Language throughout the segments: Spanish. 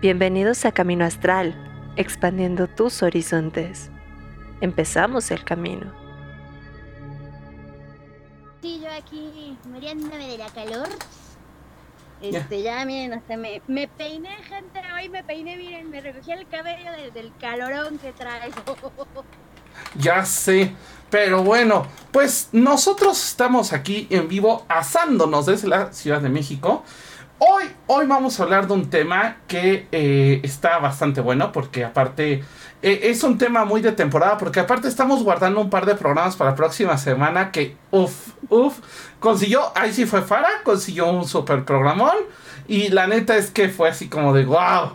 Bienvenidos a Camino Astral, expandiendo tus horizontes. Empezamos el camino. Sí, yo aquí muriéndome de la calor. Este, ya miren, hasta me, me peiné, gente, hoy me peiné, miren, me recogí el cabello del calorón que traigo. Ya sé, pero bueno, pues nosotros estamos aquí en vivo asándonos desde la Ciudad de México. Hoy, hoy vamos a hablar de un tema que eh, está bastante bueno porque aparte eh, es un tema muy de temporada porque aparte estamos guardando un par de programas para la próxima semana que uff, uff, consiguió, ahí sí fue Fara, consiguió un super programón y la neta es que fue así como de wow.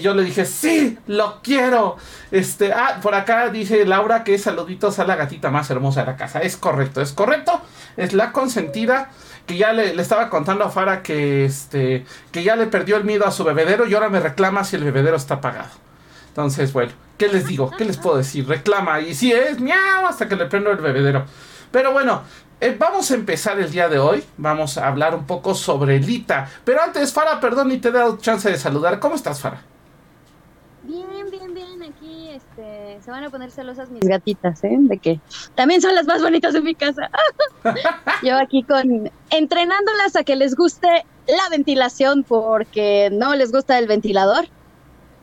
Yo le dije, sí, lo quiero. Este, ah, por acá dice Laura que saluditos a la gatita más hermosa de la casa. Es correcto, es correcto. Es la consentida que ya le, estaba contando a Fara que, este, que ya le perdió el miedo a su bebedero y ahora me reclama si el bebedero está apagado. Entonces, bueno, ¿qué les digo? ¿Qué les puedo decir? Reclama y si es miau hasta que le prendo el bebedero. Pero bueno, eh, vamos a empezar el día de hoy. Vamos a hablar un poco sobre Lita. Pero antes, Fara, perdón, y te he dado chance de saludar. ¿Cómo estás, Fara? Bien, bien, este, se van a poner celosas mis gatitas, ¿eh? De que también son las más bonitas de mi casa. Yo aquí con entrenándolas a que les guste la ventilación porque no les gusta el ventilador.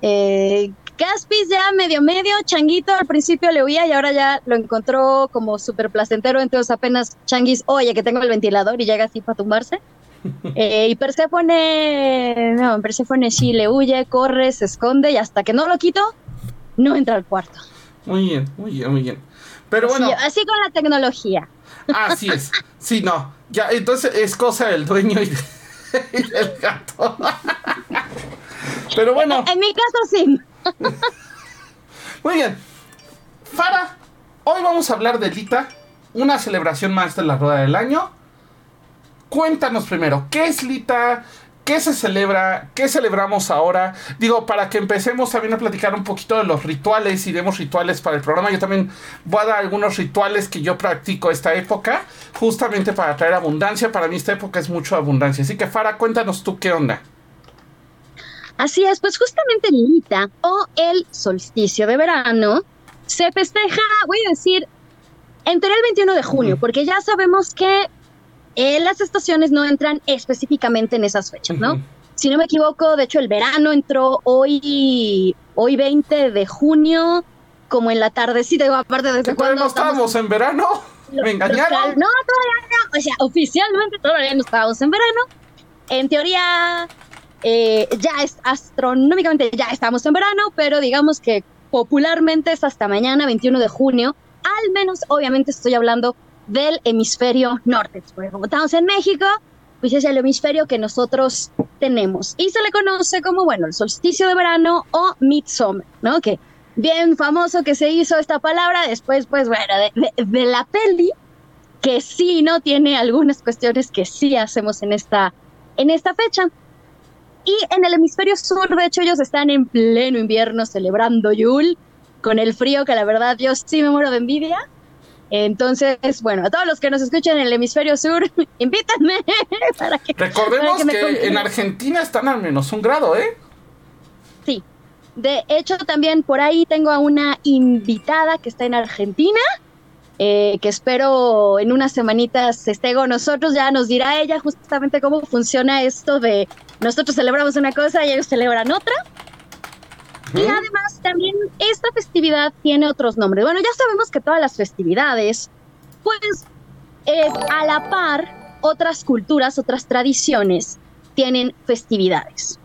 Eh, Caspis ya medio medio, Changuito al principio le huía y ahora ya lo encontró como súper placentero, entonces apenas Changuis, oye que tengo el ventilador y llega así para tumbarse. Eh, y Persephone, no, Persephone sí le huye, corre, se esconde y hasta que no lo quito, no entra al cuarto. Muy bien, muy bien, muy bien. Pero bueno. así con la tecnología. Así es. Sí, no. Ya, entonces es cosa del dueño y, del gato. Pero bueno. En, mi caso sí. Muy bien. Fara, hoy vamos a hablar de Lita, una celebración más de la rueda del año cuéntanos primero, ¿qué es Lita? ¿Qué se celebra? ¿Qué celebramos ahora? Digo, para que empecemos también a platicar un poquito de los rituales y demos rituales para el programa. Yo también voy a dar algunos rituales que yo practico esta época, justamente para traer abundancia. Para mí esta época es mucho abundancia. Así que, Fara, cuéntanos tú qué onda. Así es, pues justamente Lita o el solsticio de verano se festeja, voy a decir, entre el 21 de junio, porque ya sabemos que eh, las estaciones no entran específicamente en esas fechas, ¿no? Si no me equivoco, de hecho el verano entró hoy, hoy 20 de junio, como en la tardecita, digo, aparte de que no estábamos en verano? ¿Me engañaron? no, todavía no, o sea, oficialmente todavía no estábamos en verano. En teoría, eh, ya es astronómicamente ya estamos en verano, pero digamos que popularmente es hasta mañana, 21 de junio. Al menos, obviamente, estoy hablando del hemisferio norte. Porque como estamos en México, pues es el hemisferio que nosotros tenemos. Y se le conoce como, bueno, el solsticio de verano o midsummer, ¿no? Que bien famoso que se hizo esta palabra después, pues bueno, de, la peli, que sí, ¿no? Tiene algunas cuestiones que sí hacemos en esta, en esta fecha. Y en el hemisferio sur, de hecho, ellos están en pleno invierno celebrando Yule, con el frío que la verdad yo sí me muero de envidia. Entonces, bueno, a todos los que nos escuchan en el hemisferio sur, invítanme para que... Recordemos que, en Argentina están al menos un grado, ¿eh? Sí. De hecho, también por ahí tengo a una invitada que está en Argentina, eh, que espero en unas semanitas esté con nosotros, ya nos dirá ella justamente cómo funciona esto de nosotros celebramos una cosa y ellos celebran otra. Y además también esta festividad tiene otros nombres. Bueno, ya sabemos que todas las festividades, pues eh, a la par, otras culturas, otras tradiciones tienen festividades.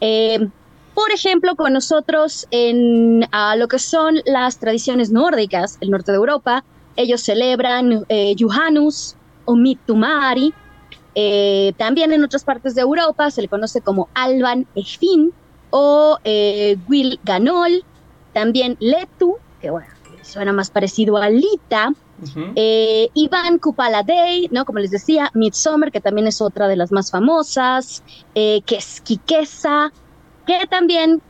Eh, por ejemplo, con nosotros en lo que son las tradiciones nórdicas, el norte de Europa, ellos celebran eh, Juhanus o Mitumari. Eh, también en otras partes de Europa se le conoce como Alban Efin, o eh, Will Ganol, también Letu, que bueno, suena más parecido a Lita, eh, Iván Kupaladei, ¿no? Como les decía, Midsummer, que también es otra de las más famosas, eh, Quesquiquesa, que también,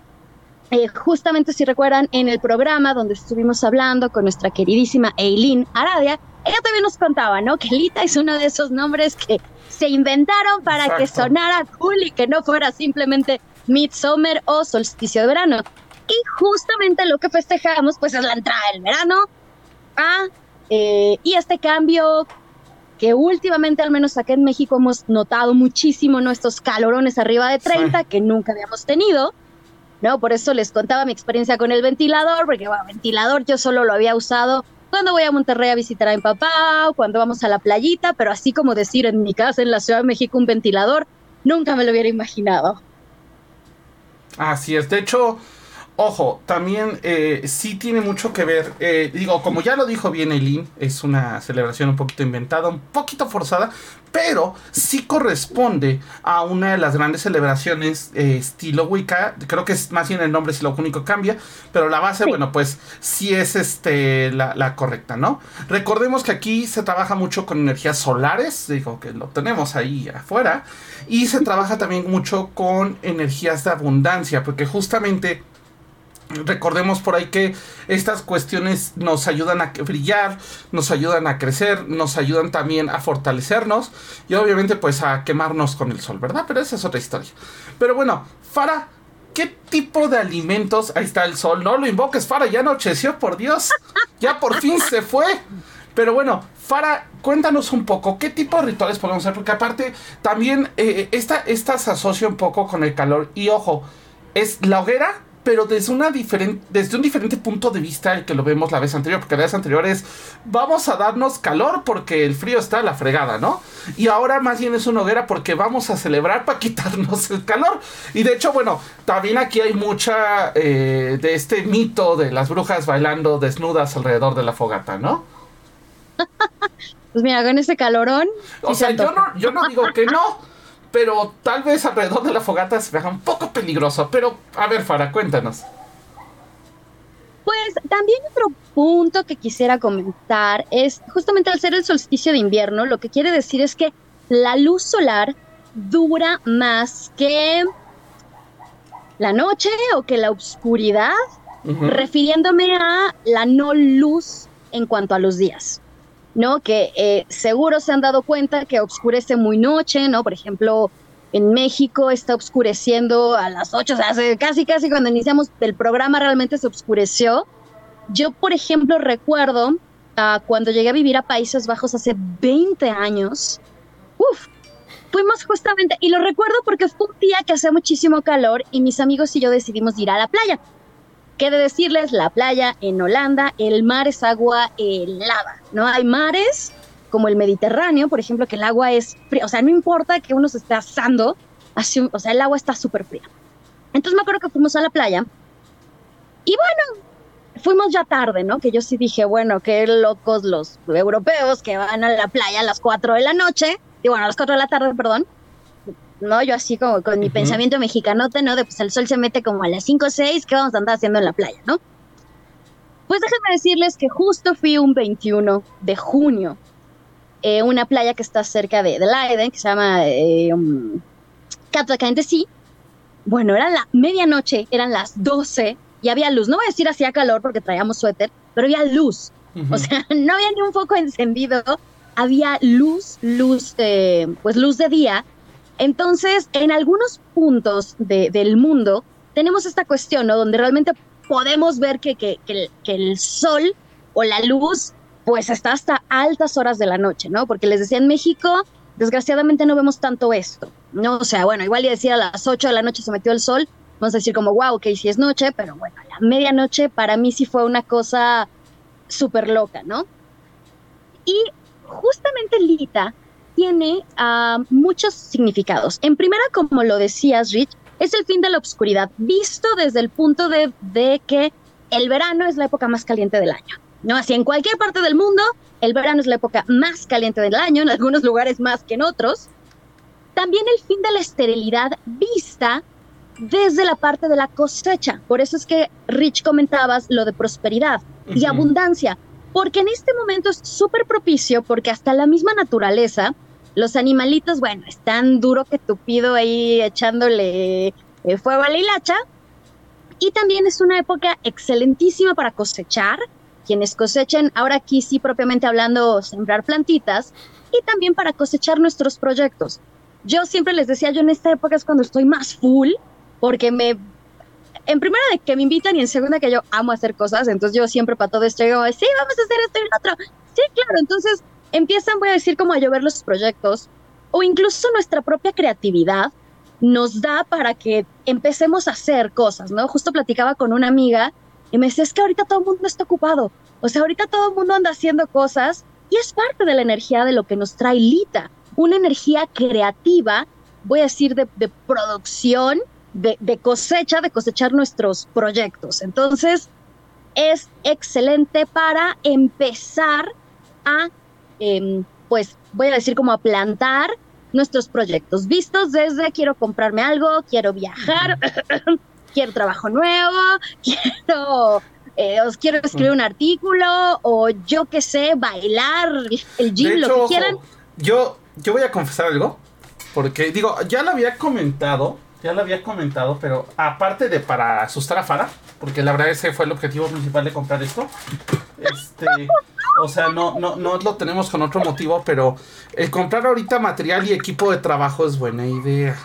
eh, justamente si recuerdan, en el programa donde estuvimos hablando con nuestra queridísima Eileen Aradia, ella también nos contaba, ¿no? Que Lita es uno de esos nombres que se inventaron para que sonara cool y que no fuera simplemente Midsummer o solsticio de verano. Y justamente lo que festejamos, pues es la entrada del verano. Ah, y este cambio que últimamente, al menos acá en México, hemos notado muchísimo, ¿no? Estos calorones arriba de 30 que nunca habíamos tenido. ¿no? Por eso les contaba mi experiencia con el ventilador, porque bueno, ventilador yo solo lo había usado cuando voy a Monterrey a visitar a mi papá o cuando vamos a la playita, pero así como decir en mi casa en la Ciudad de México un ventilador, nunca me lo hubiera imaginado. Así es, de hecho, Ojo, también eh, sí tiene mucho que ver, eh, digo, como ya lo dijo bien Eileen, es una celebración un poquito inventada, un poquito forzada, pero sí corresponde a una de las grandes celebraciones eh, estilo Wicca, creo que es más bien el nombre si lo único cambia, pero la base, bueno, pues sí es este, la, la, correcta, ¿no? Recordemos que aquí se trabaja mucho con energías solares, digo que lo tenemos ahí afuera, y se trabaja también mucho con energías de abundancia, porque justamente Recordemos por ahí que estas cuestiones nos ayudan a brillar, nos ayudan a crecer, nos ayudan también a fortalecernos y obviamente pues a quemarnos con el sol, ¿verdad? Pero esa es otra historia. Pero bueno, Fara, ¿qué tipo de alimentos? Ahí está el sol, no lo invoques, Fara, ya anocheció, por Dios, ya por fin se fue. Pero bueno, Fara, cuéntanos un poco, ¿qué tipo de rituales podemos hacer? Porque aparte, también eh, esta, esta se asocia un poco con el calor. Y ojo, es la hoguera pero desde, una diferente, desde un diferente punto de vista el que lo vemos la vez anterior, porque la vez anterior es vamos a darnos calor porque el frío está a la fregada, ¿no? Y ahora más bien es una hoguera porque vamos a celebrar para quitarnos el calor. Y de hecho, bueno, también aquí hay mucha eh, de este mito de las brujas bailando desnudas alrededor de la fogata, ¿no? Pues mira, con ese calorón. O sea, yo no, yo no digo que no pero tal vez alrededor de la fogata se vea un poco peligroso. Pero, a ver, Fara, cuéntanos. Pues también otro punto que quisiera comentar es justamente al ser el solsticio de invierno, lo que quiere decir es que la luz solar dura más que la noche o que la oscuridad, refiriéndome a la no luz en cuanto a los días. ¿No? Que eh, seguro se han dado cuenta que oscurece muy noche, ¿no? Por ejemplo, en México está oscureciendo a las 8, o sea, casi, casi cuando iniciamos el programa realmente se oscureció. Yo, por ejemplo, recuerdo uh, cuando llegué a vivir a Países Bajos hace 20 años, uf, fuimos justamente, y lo recuerdo porque fue un día que hacía muchísimo calor y mis amigos y yo decidimos ir a la playa. ¿Qué de decirles? La playa en Holanda, el mar es agua helada, ¿no? Hay mares como el Mediterráneo, por ejemplo, que el agua es fría, o sea, no importa que uno se esté asando, así, o sea, el agua está súper fría. Entonces me acuerdo que fuimos a la playa y bueno, fuimos ya tarde, ¿no? Que yo sí dije, bueno, qué locos los europeos que van a la playa a las 4 de la noche, y bueno, a las 4 de la tarde, perdón, ¿no? Yo así como con mi pensamiento mexicanote, ¿no? De pues el sol se mete como a las 5 o 6, ¿qué vamos a andar haciendo en la playa, no? Pues déjenme decirles que justo fui un 21 de junio, eh, una playa que está cerca de, de Leiden, que se llama eh, um, sí. Bueno, era la medianoche, eran las 12 y había luz. No voy a decir hacía calor porque traíamos suéter, pero había luz. O sea, no había ni un foco encendido, había luz, luz, de, pues luz de día entonces, en algunos puntos del mundo tenemos esta cuestión, ¿no? Donde realmente podemos ver que, que, el, sol o la luz, pues está hasta altas horas de la noche, ¿no? Porque les decía en México, desgraciadamente no vemos tanto esto, ¿no? O sea, bueno, igual y decir a las 8 de la noche se metió el sol, vamos a decir como, wow, ok, sí es noche, pero bueno, a la medianoche para mí sí fue una cosa súper loca, ¿no? Y justamente Lita tiene ah, muchos significados. En primera, como lo decías, Rich, es el fin de la oscuridad, visto desde el punto de, de, que el verano es la época más caliente del año. ¿no? Así en cualquier parte del mundo, el verano es la época más caliente del año, en algunos lugares más que en otros. También el fin de la esterilidad vista desde la parte de la cosecha. Por eso es que Rich comentabas lo de prosperidad y abundancia, porque en este momento es súper propicio porque hasta la misma naturaleza los animalitos, bueno, están duro que tupido ahí echándole eh, fuego a la hilacha. Y también es una época excelentísima para cosechar. Quienes cosechen, ahora aquí sí propiamente hablando, sembrar plantitas y también para cosechar nuestros proyectos. Yo siempre les decía, yo en esta época es cuando estoy más full, porque me en primera de que me invitan y en segunda que yo amo hacer cosas, entonces yo siempre para todo esto digo, sí, vamos a hacer esto y lo otro. Sí, claro, entonces empiezan, voy a decir, como a llover los proyectos o incluso nuestra propia creatividad nos da para que empecemos a hacer cosas, ¿no? Justo platicaba con una amiga y me decía, es que ahorita todo el mundo está ocupado, o sea, ahorita todo el mundo anda haciendo cosas y es parte de la energía de lo que nos trae Lita, una energía creativa, voy a decir, de, de producción de, cosecha, de cosechar nuestros proyectos. Entonces, es excelente para empezar a, em, pues, voy a decir como a plantar nuestros proyectos, vistos desde quiero comprarme algo, quiero viajar, quiero trabajo nuevo, quiero, eh, os quiero escribir un artículo o yo qué sé, bailar, el gym, lo que quieran. Yo, yo voy a confesar algo, porque digo, ya lo había comentado ya lo había comentado, pero aparte de para asustar a Fara, porque la verdad ese fue el objetivo principal de comprar esto. Este, o sea, no, no, no lo tenemos con otro motivo, pero el comprar ahorita material y equipo de trabajo es buena idea.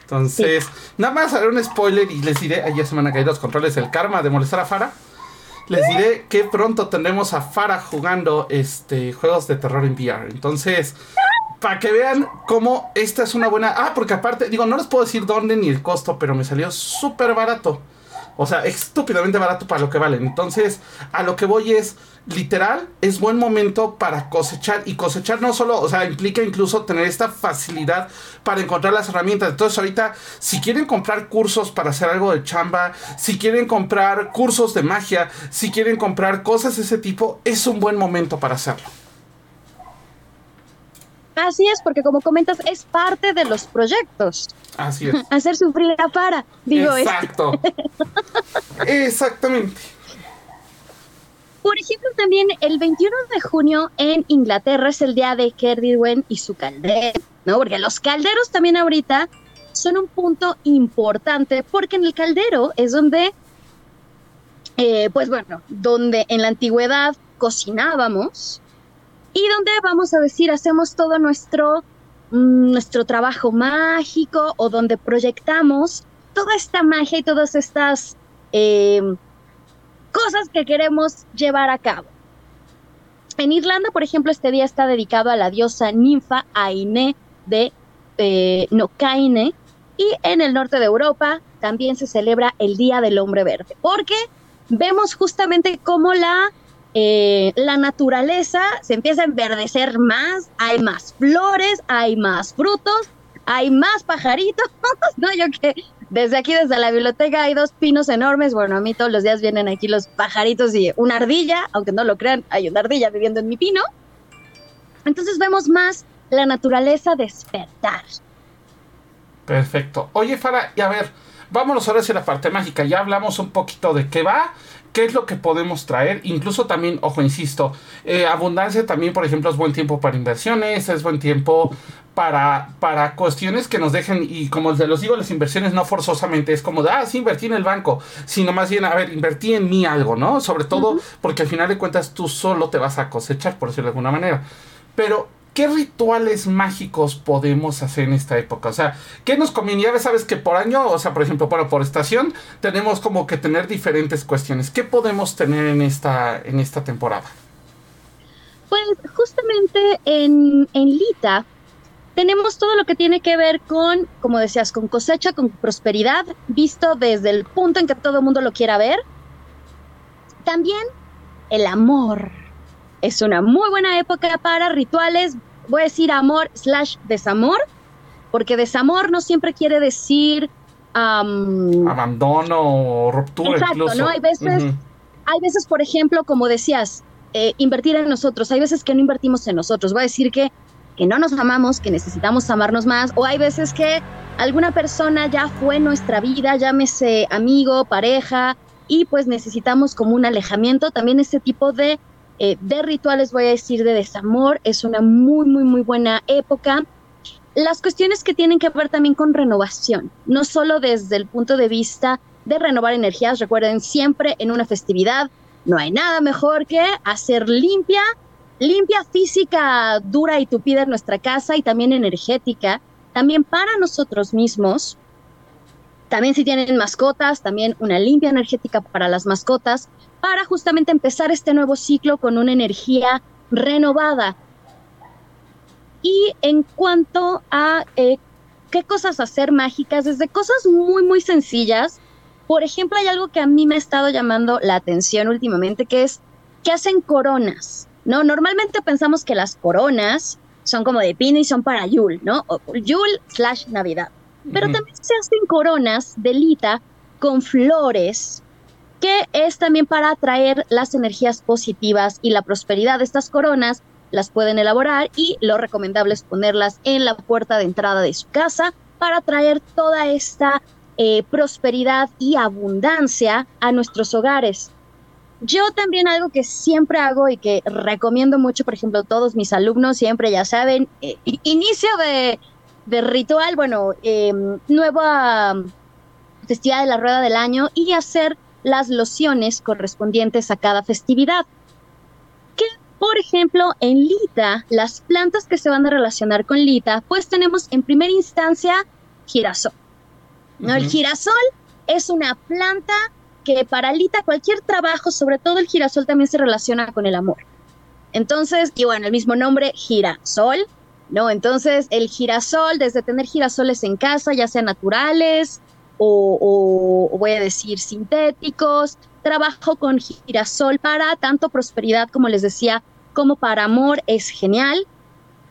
Entonces, nada más haré un spoiler y les diré, ya se me han caído los controles del karma de molestar a Fara. Les diré que pronto tendremos a Fara jugando este juegos de terror en VR. Entonces, para que vean cómo esta es una buena. Ah, porque aparte, digo, no les puedo decir dónde ni el costo, pero me salió súper barato. O sea, estúpidamente barato para lo que valen. Entonces, a lo que voy es, literal, es buen momento para cosechar. Y cosechar no solo, o sea, implica incluso tener esta facilidad para encontrar las herramientas. Entonces, ahorita, si quieren comprar cursos para hacer algo de chamba, si quieren comprar cursos de magia, si quieren comprar cosas de ese tipo, es un buen momento para hacerlo. Así es, porque como comentas, es parte de los proyectos. Así es. Hacer sufrir a para, digo Exacto. Exactamente. Por ejemplo, también el 21 de junio en Inglaterra es el día de Kerridwen y su caldero, ¿no? Porque los calderos también ahorita son un punto importante, porque en el caldero es donde, eh, pues bueno, donde en la antigüedad cocinábamos, y donde vamos a decir hacemos todo nuestro, mm, nuestro trabajo mágico o donde proyectamos toda esta magia y todas estas eh, cosas que queremos llevar a cabo. En Irlanda, por ejemplo, este día está dedicado a la diosa ninfa Aine de eh, Nocaine y en el norte de Europa también se celebra el Día del Hombre Verde, porque vemos justamente cómo la eh, la naturaleza se empieza a enverdecer más, hay más flores, hay más frutos, hay más pajaritos, ¿no? Yo que desde aquí, desde la biblioteca, hay dos pinos enormes. Bueno, a mí todos los días vienen aquí los pajaritos y una ardilla, aunque no lo crean, hay una ardilla viviendo en mi pino. Entonces vemos más la naturaleza despertar. Perfecto. Oye, Fara, y a ver, vámonos ahora hacia la parte mágica. Ya hablamos un poquito de qué va, qué es lo que podemos traer. Incluso también, ojo, insisto, eh, abundancia también, por ejemplo, es buen tiempo para inversiones, es buen tiempo para, para cuestiones que nos dejen, y como les los digo, las inversiones no forzosamente es como de, ah, sí, invertí en el banco, sino más bien, a ver, invertí en mí algo, ¿no? Sobre todo porque al final de cuentas tú solo te vas a cosechar, por decirlo de alguna manera. Pero ¿qué rituales mágicos podemos hacer en esta época? O sea, ¿qué nos conviene? Ya sabes que por año, o sea, por ejemplo, bueno, por estación, tenemos como que tener diferentes cuestiones. ¿Qué podemos tener en esta, en esta temporada? Pues justamente en, en Lita tenemos todo lo que tiene que ver con, como decías, con cosecha, con prosperidad, visto desde el punto en que todo el mundo lo quiera ver. También el amor. Es una muy buena época para rituales voy a decir amor slash desamor, porque desamor no siempre quiere decir... Abandono o ruptura. Exacto, ¿no? Hay veces, hay veces, por ejemplo, como decías, eh, invertir en nosotros. Hay veces que no invertimos en nosotros. Voy a decir que, que no nos amamos, que necesitamos amarnos más. O hay veces que alguna persona ya fue nuestra vida, llámese amigo, pareja, y pues necesitamos como un alejamiento. También ese tipo de eh, de rituales, voy a decir, de desamor. Es una muy, muy, muy buena época. Las cuestiones que tienen que ver también con renovación, no solo desde el punto de vista de renovar energías. Recuerden, siempre en una festividad no hay nada mejor que hacer limpia, limpia física dura y tupida en nuestra casa y también energética, también para nosotros mismos. También si tienen mascotas, también una limpia energética para las mascotas, para justamente empezar este nuevo ciclo con una energía renovada. Y en cuanto a eh, qué cosas hacer mágicas, desde cosas muy, muy sencillas, por ejemplo, hay algo que a mí me ha estado llamando la atención últimamente, que es que hacen coronas, ¿no? Normalmente pensamos que las coronas son como de pino y son para Yule, ¿no? O Yule slash Navidad. Pero también se hacen coronas de lita con flores, que es también para atraer las energías positivas y la prosperidad. de Estas coronas las pueden elaborar y lo recomendable es ponerlas en la puerta de entrada de su casa para traer toda esta eh, prosperidad y abundancia a nuestros hogares. Yo también algo que siempre hago y que recomiendo mucho, por ejemplo, todos mis alumnos siempre ya saben, eh, inicio de, ritual, bueno, eh, nueva festividad de la rueda del año y hacer las lociones correspondientes a cada festividad. Que, por ejemplo, en Lita, las plantas que se van a relacionar con Lita, pues tenemos en primera instancia girasol. ¿no? El girasol es una planta que paralita cualquier trabajo, sobre todo el girasol también se relaciona con el amor. Entonces, y bueno, el mismo nombre, girasol, ¿no? Entonces, el girasol, desde tener girasoles en casa, ya sean naturales o, voy a decir sintéticos, trabajo con girasol para tanto prosperidad, como les decía, como para amor, es genial.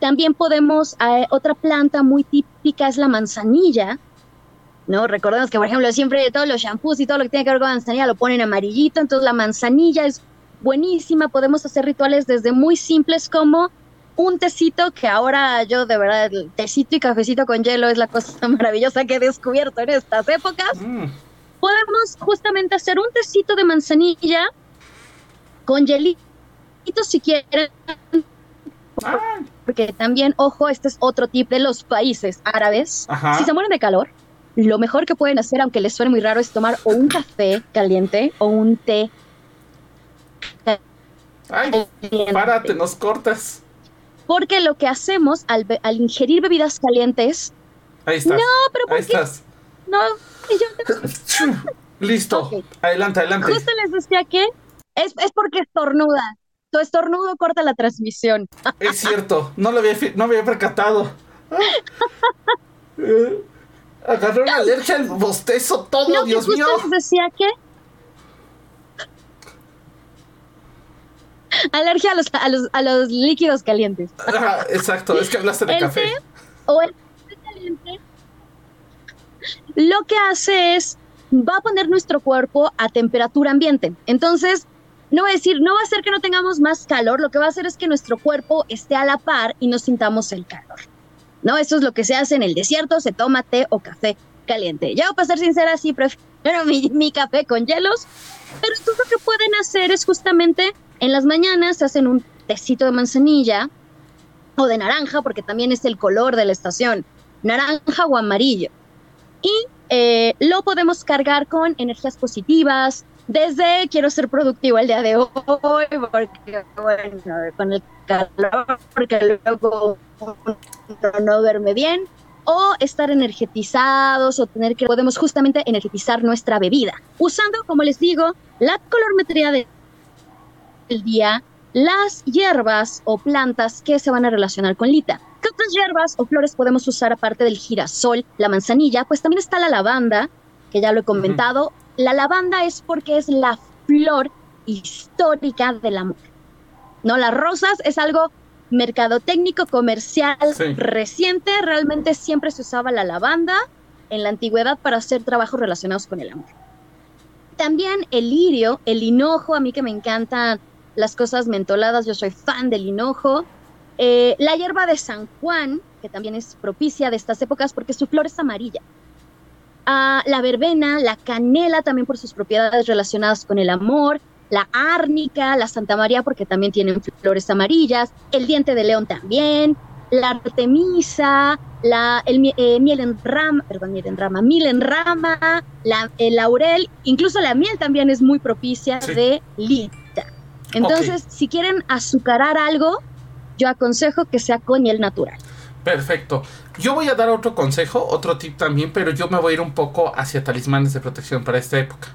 También podemos, eh, otra planta muy típica es la manzanilla, ¿no? Recordemos que, por ejemplo, siempre todos los shampoos y todo lo que tiene que ver con manzanilla lo ponen amarillito, entonces la manzanilla es buenísima, podemos hacer rituales desde muy simples como un tecito, que ahora yo de verdad, el tecito y cafecito con hielo es la cosa maravillosa que he descubierto en estas épocas. Mm. Podemos justamente hacer un tecito de manzanilla con hielito si quieren. Porque también, ojo, este es otro tip de los países árabes. Si se mueren de calor, lo mejor que pueden hacer, aunque les suene muy raro, es tomar o un café caliente o un té. Ay, párate, nos cortas. Porque lo que hacemos al, ingerir bebidas calientes. Ahí estás. No, pero ¿por Ahí estás. No, yo Listo. Adelante, adelante. Justo les decía que es, es porque estornuda. Tu estornudo corta la transmisión. Es cierto, no lo había, no había percatado. Eh, Agarré una alergia al bostezo todo, Dios mío. decía que alergia a los, a los, a los líquidos calientes. exacto, es que hablaste de café. o el café caliente lo que hace es va a poner nuestro cuerpo a temperatura ambiente. Entonces, no va a decir, no va a hacer que no tengamos más calor, lo que va a hacer es que nuestro cuerpo esté a la par y no sintamos el calor. ¿no? Eso es lo que se hace en el desierto, se toma té o café caliente. Yo, para ser sincera, sí prefiero mi, café con hielos, pero entonces lo que pueden hacer es justamente en las mañanas se hacen un tecito de manzanilla o de naranja, porque también es el color de la estación, naranja o amarillo. Y eh, lo podemos cargar con energías positivas, desde quiero ser productivo el día de hoy, porque bueno, con el calor, porque luego no duerme bien, o estar energetizados o tener que podemos justamente energetizar nuestra bebida, usando, como les digo, la colormetría del día, las hierbas o plantas que se van a relacionar con Lita. ¿Qué otras hierbas o flores podemos usar aparte del girasol, la manzanilla? Pues también está la lavanda, que ya lo he comentado. La lavanda es porque es la flor histórica del amor. ¿No? Las rosas es algo mercadotécnico comercial reciente, realmente siempre se usaba la lavanda en la antigüedad para hacer trabajos relacionados con el amor. También el lirio, el hinojo, a mí que me encantan las cosas mentoladas, yo soy fan del hinojo. Eh, la hierba de San Juan, que también es propicia de estas épocas porque su flor es amarilla. Ah, la verbena, la canela también por sus propiedades relacionadas con el amor, la árnica, la Santa María porque también tienen flores amarillas, el diente de león también, la artemisa, la, el eh, miel en rama, perdón, miel en rama, miel en rama, la, el laurel, incluso la miel también es muy propicia de lita. Entonces, si quieren azucarar algo, yo aconsejo que sea con miel natural. Perfecto. Yo voy a dar otro consejo, otro tip también, pero yo me voy a ir un poco hacia talismanes de protección para esta época.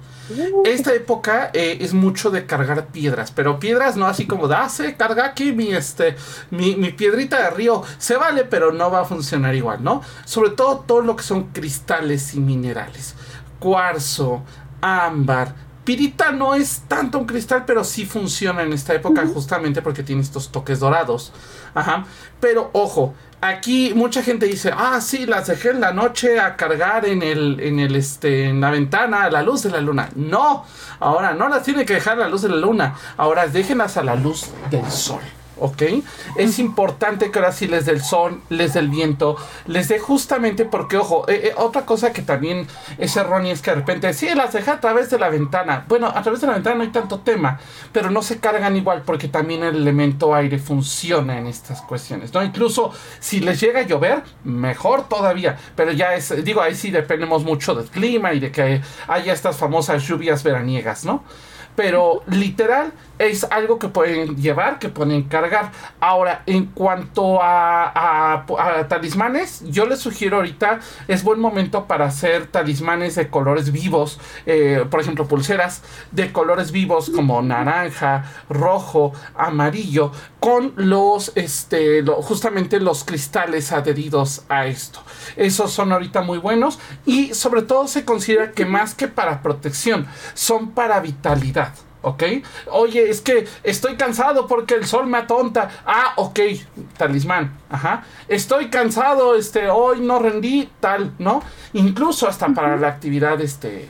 Esta época eh, es mucho de cargar piedras, pero piedras no así como de, ah, se carga aquí mi, este, mi, mi, piedrita de río, se vale, pero no va a funcionar igual, ¿no? Sobre todo todo lo que son cristales y minerales. Cuarzo, ámbar, pirita no es tanto un cristal, pero sí funciona en esta época justamente porque tiene estos toques dorados. Ajá. Pero ojo, aquí mucha gente dice, ah, sí, las dejé en la noche a cargar en el, en el, este, en la ventana a la luz de la luna. No, ahora no las tiene que dejar a la luz de la luna, ahora déjenlas a la luz del sol. ¿Ok? Es importante que ahora sí les dé el sol, les dé el viento, les dé justamente porque, ojo, eh, eh, otra cosa que también es errónea es que de repente, sí, las deja a través de la ventana. Bueno, a través de la ventana no hay tanto tema, pero no se cargan igual porque también el elemento aire funciona en estas cuestiones, ¿no? Incluso si les llega a llover, mejor todavía, pero ya es, digo, ahí sí dependemos mucho del clima y de que haya estas famosas lluvias veraniegas, ¿no? Pero literal, es algo que pueden llevar, que pueden cargar. Ahora, en cuanto a, talismanes, yo les sugiero ahorita, es buen momento para hacer talismanes de colores vivos, eh, por ejemplo, pulseras de colores vivos como naranja, rojo, amarillo, con los, este, justamente los cristales adheridos a esto. Esos son ahorita muy buenos y sobre todo se considera que más que para protección, son para vitalidad. ¿Ok? Oye, es que estoy cansado porque el sol me atonta. Ah, ok, talismán, ajá. Estoy cansado, este, hoy no rendí, tal, ¿no? Incluso hasta para la actividad, este,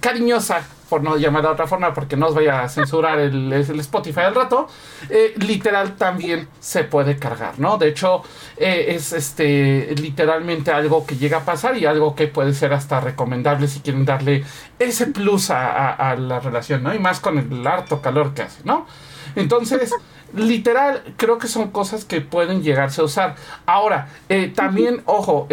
cariñosa por no llamar de otra forma, porque no os vaya a censurar el, Spotify al rato, eh, literal también se puede cargar, ¿no? De hecho, eh, es este literalmente algo que llega a pasar y algo que puede ser hasta recomendable si quieren darle ese plus a, la relación, ¿no? Y más con el harto calor que hace, ¿no? Entonces, literal, creo que son cosas que pueden llegarse a usar. Ahora, eh, también, ojo,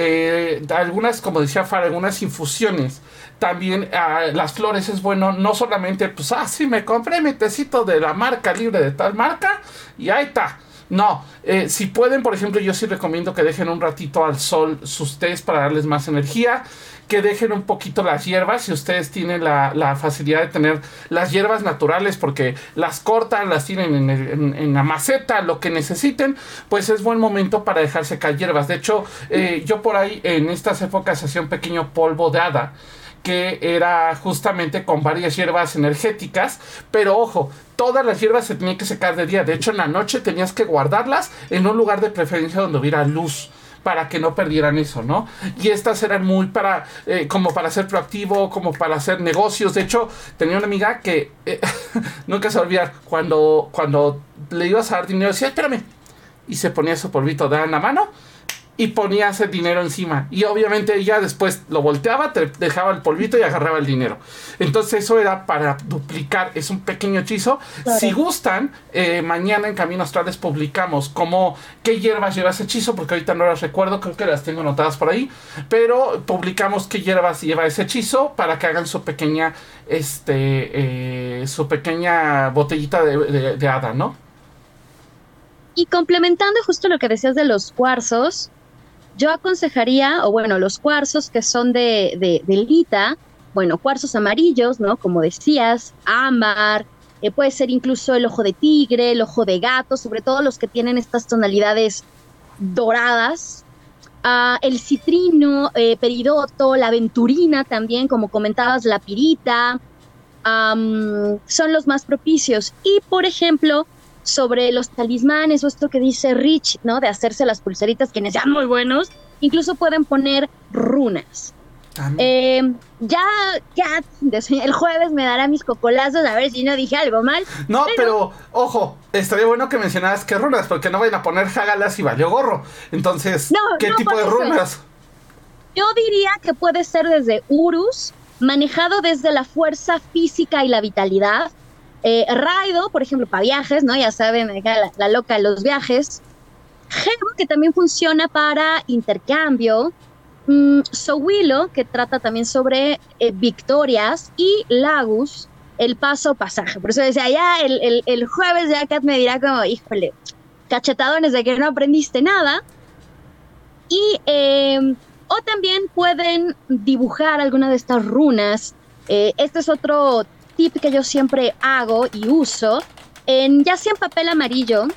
algunas, como decía Far, algunas infusiones también ah, las flores es bueno, no solamente, pues, ah, sí, me compré mi tecito de la marca libre de tal marca y ahí está. No, eh, si pueden, por ejemplo, yo sí recomiendo que dejen un ratito al sol sus tés para darles más energía, que dejen un poquito las hierbas, si ustedes tienen la, facilidad de tener las hierbas naturales, porque las cortan, las tienen en, la maceta, lo que necesiten, pues es buen momento para dejarse caer hierbas. De hecho, eh, yo por ahí en estas épocas hacía un pequeño polvo de hada que era justamente con varias hierbas energéticas, pero ojo, todas las hierbas se tenían que secar de día, de hecho en la noche tenías que guardarlas en un lugar de preferencia donde hubiera luz para que no perdieran eso, ¿no? Y estas eran muy para, eh, como para ser proactivo, como para hacer negocios. De hecho, tenía una amiga que eh, nunca se olvidar, cuando, cuando le ibas a dar dinero, decía, espérame, y se ponía su polvito de en la mano y ponía ese dinero encima. Y obviamente ella después lo volteaba, te dejaba el polvito y agarraba el dinero. Entonces eso era para duplicar, es un pequeño hechizo. Si gustan, eh, mañana en Camino Astral publicamos cómo, qué hierbas lleva ese hechizo, porque ahorita no las recuerdo, creo que las tengo anotadas por ahí. Pero publicamos qué hierbas lleva ese hechizo para que hagan su pequeña, este, eh, su pequeña botellita de, de hada, ¿no? Y complementando justo lo que decías de los cuarzos, yo aconsejaría, o bueno, los cuarzos que son de, de, lita, bueno, cuarzos amarillos, ¿no? Como decías, ámbar, eh, puede ser incluso el ojo de tigre, el ojo de gato, sobre todo los que tienen estas tonalidades doradas. Ah, el citrino, eh, peridoto, la aventurina también, como comentabas, la pirita, son los más propicios. Y, por ejemplo, sobre los talismanes o esto que dice Rich, ¿no? De hacerse las pulseritas, quienes sean muy buenos, incluso pueden poner runas. Eh, ya, ya, el jueves me dará mis cocolazos a ver si no dije algo mal. No, pero, ojo, estaría bueno que mencionaras qué runas, porque no vayan a poner jagalas y valió gorro. Entonces, ¿qué tipo de runas? Yo diría que puede ser desde Urus, manejado desde la fuerza física y la vitalidad, eh, Raido, por ejemplo, para viajes, ¿no? Ya saben, la, loca de los viajes. Geo, que también funciona para intercambio. Mm, que trata también sobre eh, victorias. Y Lagus, el paso pasaje. Por eso decía, ya el, el, jueves ya Kat me dirá como, híjole, cachetadones de que no aprendiste nada. Y, em, o también pueden dibujar alguna de estas runas. Eh, este es otro tip que yo siempre hago y uso, en, ya sea en papel amarillo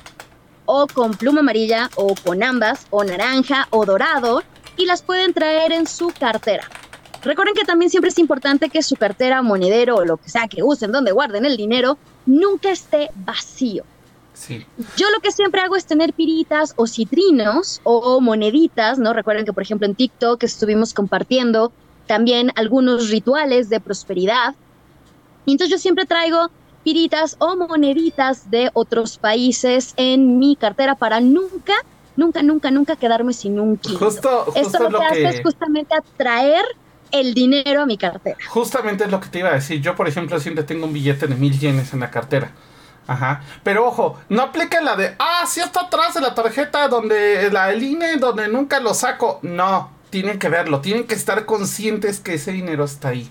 o con pluma amarilla o con ambas, o naranja o dorado, y las pueden traer en su cartera. Recuerden que también siempre es importante que su cartera, monedero o lo que sea que usen, donde guarden el dinero, nunca esté vacío. Sí. Yo lo que siempre hago es tener piritas o citrinos o moneditas, ¿no? Recuerden que, por ejemplo, en TikTok estuvimos compartiendo también algunos rituales de prosperidad. Y entonces yo siempre traigo piritas o moneditas de otros países en mi cartera para nunca, nunca, nunca, nunca quedarme sin un kilo. Justo, justo Esto lo, que, hace es justamente atraer el dinero a mi cartera. Justamente es lo que te iba a decir. Yo, por ejemplo, siempre tengo un billete de mil yenes en la cartera. Ajá. Pero ojo, no aplica la de, ah, sí está atrás de la tarjeta donde la del INE, donde nunca lo saco. No, tienen que verlo, tienen que estar conscientes que ese dinero está ahí.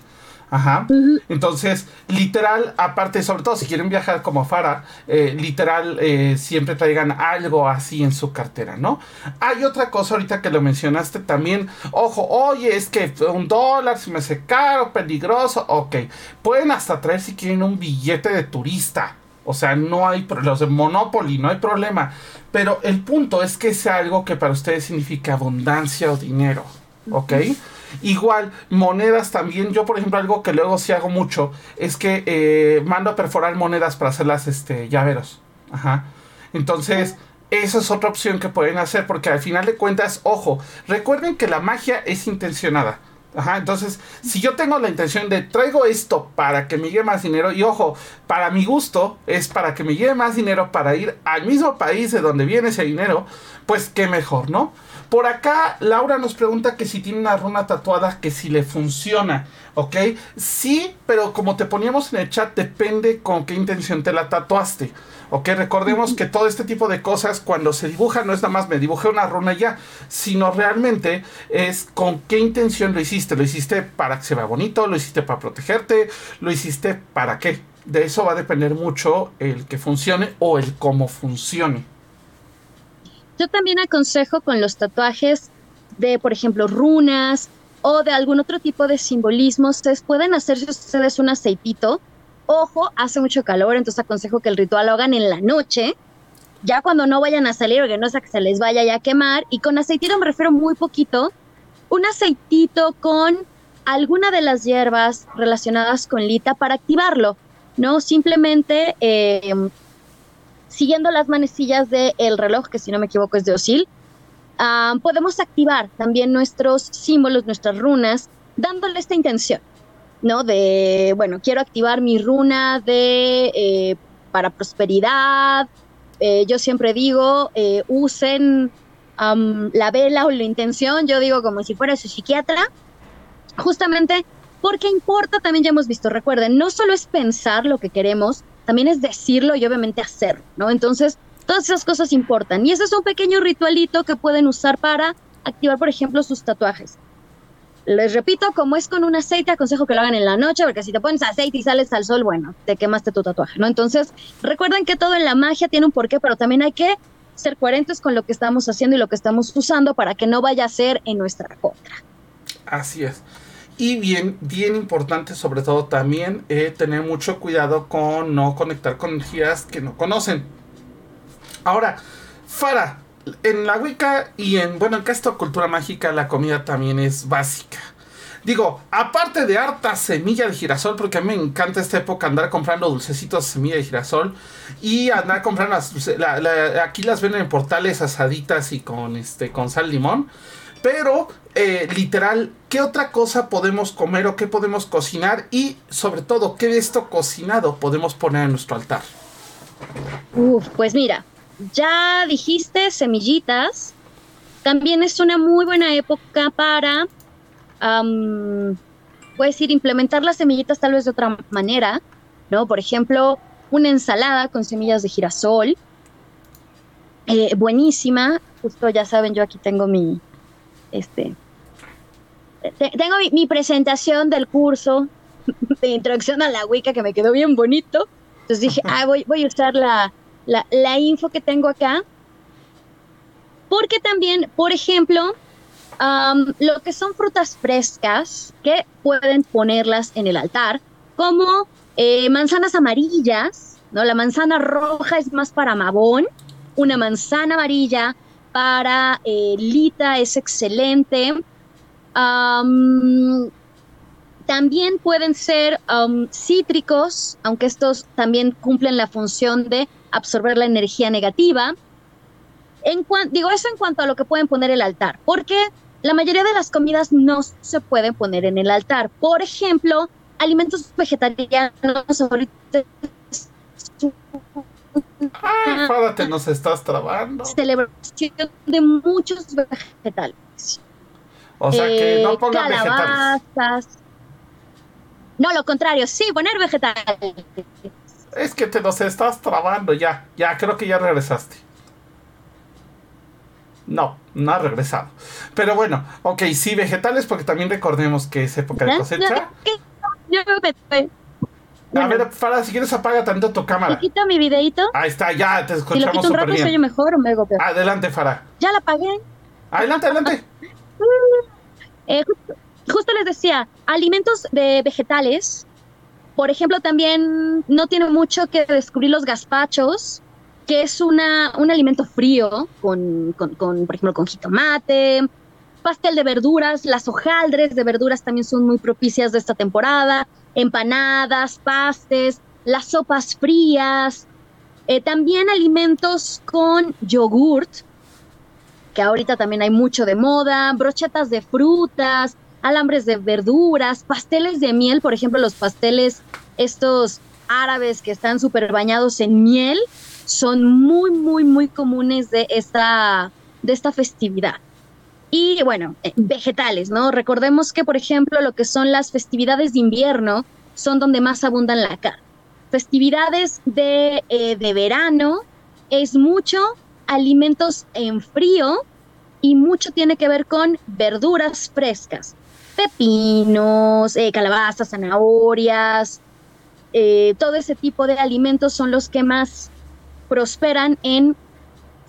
Ajá. Entonces, literal, aparte, sobre todo si quieren viajar como Fara, eh, literal, eh, siempre traigan algo así en su cartera, ¿no? Hay otra cosa ahorita que lo mencionaste también. Ojo, oye, es que un dólar se me hace caro, peligroso. Ok, pueden hasta traer si quieren un billete de turista. O sea, no hay los de Monopoly, no hay problema. Pero el punto es que sea algo que para ustedes significa abundancia o dinero. ¿Ok? Igual, monedas también. Yo, por ejemplo, algo que luego sí hago mucho es que eh, mando a perforar monedas para hacerlas este, llaveros. Ajá. Entonces, esa es otra opción que pueden hacer porque al final de cuentas, ojo, recuerden que la magia es intencionada. Ajá, entonces, si yo tengo la intención de traigo esto para que me lleve más dinero, y ojo, para mi gusto es para que me lleve más dinero para ir al mismo país de donde viene ese dinero, pues qué mejor, ¿no? Por acá, Laura nos pregunta que si tiene una runa tatuada, que si le funciona, ¿ok? Sí, pero como te poníamos en el chat, depende con qué intención te la tatuaste. Ok, recordemos que todo este tipo de cosas cuando se dibuja no es nada más me dibujé una runa ya, sino realmente es con qué intención lo hiciste. Lo hiciste para que se vea bonito, lo hiciste para protegerte, lo hiciste para qué. De eso va a depender mucho el que funcione o el cómo funcione. Yo también aconsejo con los tatuajes de, por ejemplo, runas o de algún otro tipo de simbolismos, ustedes pueden hacerse ustedes un aceitito. Ojo, hace mucho calor, entonces aconsejo que el ritual lo hagan en la noche, ya cuando no vayan a salir o que no sea que se les vaya ya a quemar. Y con aceitito me refiero muy poquito, un aceitito con alguna de las hierbas relacionadas con lita para activarlo, ¿no? Simplemente eh, siguiendo las manecillas del reloj, que si no me equivoco es de Osil, ah, podemos activar también nuestros símbolos, nuestras runas, dándole esta intención, ¿no? De, bueno, quiero activar mi runa de eh, para prosperidad. Eh, yo siempre digo, eh, usen la vela o la intención, yo digo como si fuera su psiquiatra, justamente porque importa, también ya hemos visto, recuerden, no solo es pensar lo que queremos, también es decirlo y obviamente hacerlo, ¿no? Entonces, todas esas cosas importan. Y ese es un pequeño ritualito que pueden usar para activar, por ejemplo, sus tatuajes. Les repito, como es con un aceite, aconsejo que lo hagan en la noche, porque si te pones aceite y sales al sol, bueno, te quemaste tu tatuaje, ¿no? Entonces, recuerden que todo en la magia tiene un porqué, pero también hay que ser coherentes con lo que estamos haciendo y lo que estamos usando para que no vaya a ser en nuestra contra. Así es. Y bien, bien importante sobre todo también eh, tener mucho cuidado con no conectar con energías que no conocen. Ahora, Fara, en la Wicca y en, bueno, en esta cultura mágica la comida también es básica. Digo, aparte de harta semilla de girasol, porque a mí me encanta esta época andar comprando dulcecitos de semilla de girasol y andar comprando aquí las venden en portales asaditas y con este con sal limón. Pero, eh, literal, ¿qué otra cosa podemos comer o qué podemos cocinar? Y sobre todo, ¿qué de esto cocinado podemos poner en nuestro altar? Uf, pues mira, ya dijiste semillitas. También es una muy buena época para, puedes ir implementar las semillitas tal vez de otra manera, ¿no? Por ejemplo, una ensalada con semillas de girasol. Eh, buenísima. Justo ya saben, yo aquí tengo mi, este, tengo mi, presentación del curso de introducción a la Wicca que me quedó bien bonito. Entonces dije, ah, voy, voy a usar la, la, info que tengo acá. Porque también, por ejemplo, lo que son frutas frescas que pueden ponerlas en el altar, como eh, manzanas amarillas, ¿no? La manzana roja es más para Mabón, una manzana amarilla para eh, Lita es excelente. también pueden ser cítricos, aunque estos también cumplen la función de absorber la energía negativa. En digo eso en cuanto a lo que pueden poner el altar, porque la mayoría de las comidas no se pueden poner en el altar. Por ejemplo, alimentos vegetarianos ahorita. Ay, párate, nos estás trabando. Celebración de muchos vegetales. O sea que no eh, pongan vegetales. No, lo contrario, sí, poner vegetales. Es que te nos estás trabando ya. Ya, creo que ya regresaste. No, no ha regresado. Pero bueno, ok, sí, vegetales, porque también recordemos que es época de cosecha. A ver, Farah, si quieres apaga tanto tu cámara. quito mi videito? Ahí está, ya te escuchamos si lo quito un rato, ¿soy mejor o me hago peor? Adelante, Farah. Ya la apagué. Adelante, adelante. Eh, justo, les decía, alimentos de vegetales, por ejemplo, también no tiene mucho que descubrir los gazpachos, que es una, un alimento frío, con, con, con, por ejemplo, con jitomate, pastel de verduras, las hojaldres de verduras también son muy propicias de esta temporada, empanadas, pastes, las sopas frías, eh, también alimentos con yogurt, que ahorita también hay mucho de moda, brochetas de frutas, alambres de verduras, pasteles de miel, por ejemplo, los pasteles estos árabes que están súper bañados en miel, son muy, muy, muy comunes de esta, de esta festividad. Y bueno, eh, vegetales, ¿no? Recordemos que, por ejemplo, lo que son las festividades de invierno son donde más abundan la carne. Festividades de, eh, de verano es mucho alimentos en frío y mucho tiene que ver con verduras frescas. Pepinos, eh, calabazas, zanahorias, todo ese tipo de alimentos son los que más prosperan en,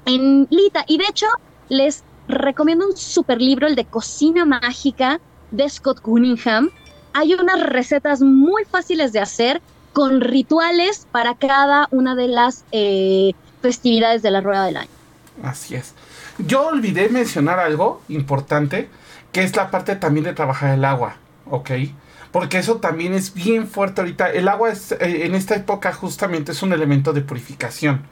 en Lita. Y de hecho, les recomiendo un super libro, el de Cocina Mágica de Scott Cunningham. Hay unas recetas muy fáciles de hacer con rituales para cada una de las eh, festividades de la rueda del año. Así es. Yo olvidé mencionar algo importante, que es la parte también de trabajar el agua, ¿ok? Porque eso también es bien fuerte ahorita. El agua es, eh, en esta época justamente es un elemento de purificación.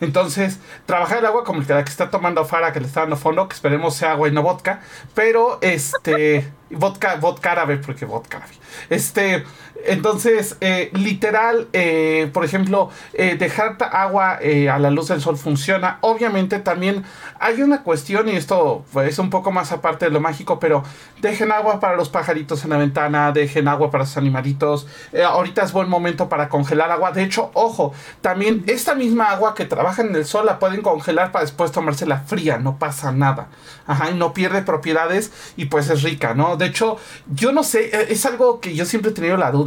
Entonces, trabajar el agua como el que está tomando Fara, que le está dando fondo, que esperemos sea agua y no vodka. Pero, este, vodka, vodka árabe, porque vodka árabe. Este, entonces, eh, literal, eh, por ejemplo, eh, dejar agua a la luz del sol funciona. Obviamente también hay una cuestión, y esto es un poco más aparte de lo mágico, pero dejen agua para los pajaritos en la ventana, dejen agua para los animalitos. ahorita es buen momento para congelar agua. De hecho, ojo, también esta misma agua que trabaja en el sol la pueden congelar para después tomársela fría, no pasa nada. Ajá, y no pierde propiedades y pues es rica, ¿no? De hecho, yo no sé, es algo que yo siempre he tenido la duda